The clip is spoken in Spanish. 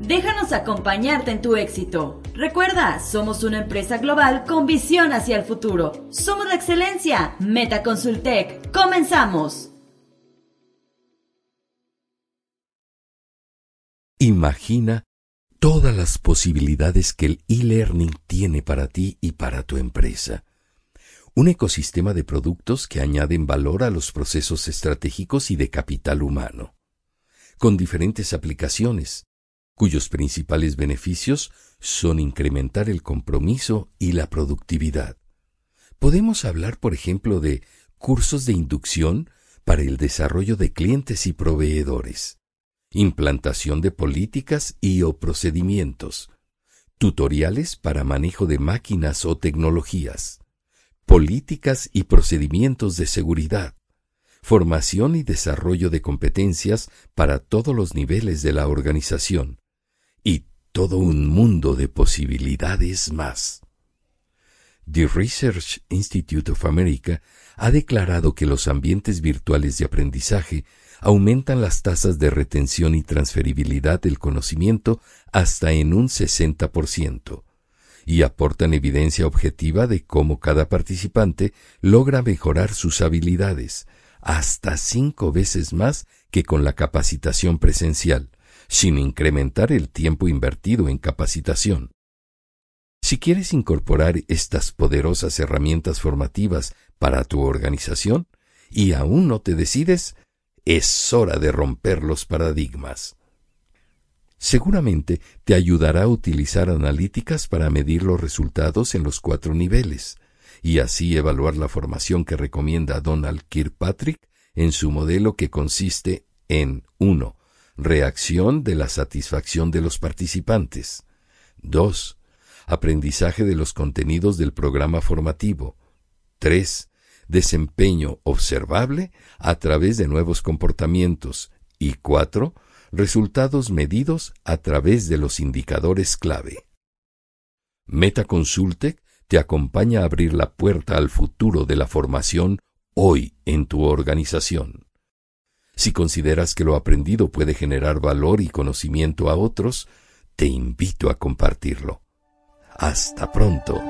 Déjanos acompañarte en tu éxito. Recuerda, somos una empresa global con visión hacia el futuro. Somos la excelencia. Meta Consultec. Comenzamos. Imagina todas las posibilidades que el e-learning tiene para ti y para tu empresa. Un ecosistema de productos que añaden valor a los procesos estratégicos y de capital humano, con diferentes aplicaciones, cuyos principales beneficios son incrementar el compromiso y la productividad. Podemos hablar, por ejemplo, de cursos de inducción para el desarrollo de clientes y proveedores, implantación de políticas y o procedimientos, tutoriales para manejo de máquinas o tecnologías, políticas y procedimientos de seguridad, formación y desarrollo de competencias para todos los niveles de la organización, y todo un mundo de posibilidades más. The Research Institute of America ha declarado que los ambientes virtuales de aprendizaje aumentan las tasas de retención y transferibilidad del conocimiento hasta en un 60% y aportan evidencia objetiva de cómo cada participante logra mejorar sus habilidades, hasta cinco veces más que con la capacitación presencial, sin incrementar el tiempo invertido en capacitación. Si quieres incorporar estas poderosas herramientas formativas para tu organización y aún no te decides, es hora de romper los paradigmas. Seguramente te ayudará a utilizar analíticas para medir los resultados en los cuatro niveles y así evaluar la formación que recomienda Donald Kirkpatrick en su modelo que consiste en 1. Reacción de la satisfacción de los participantes. 2. Aprendizaje de los contenidos del programa formativo. 3 desempeño observable a través de nuevos comportamientos y cuatro, resultados medidos a través de los indicadores clave. MetaConsultec te acompaña a abrir la puerta al futuro de la formación hoy en tu organización. Si consideras que lo aprendido puede generar valor y conocimiento a otros, te invito a compartirlo. Hasta pronto.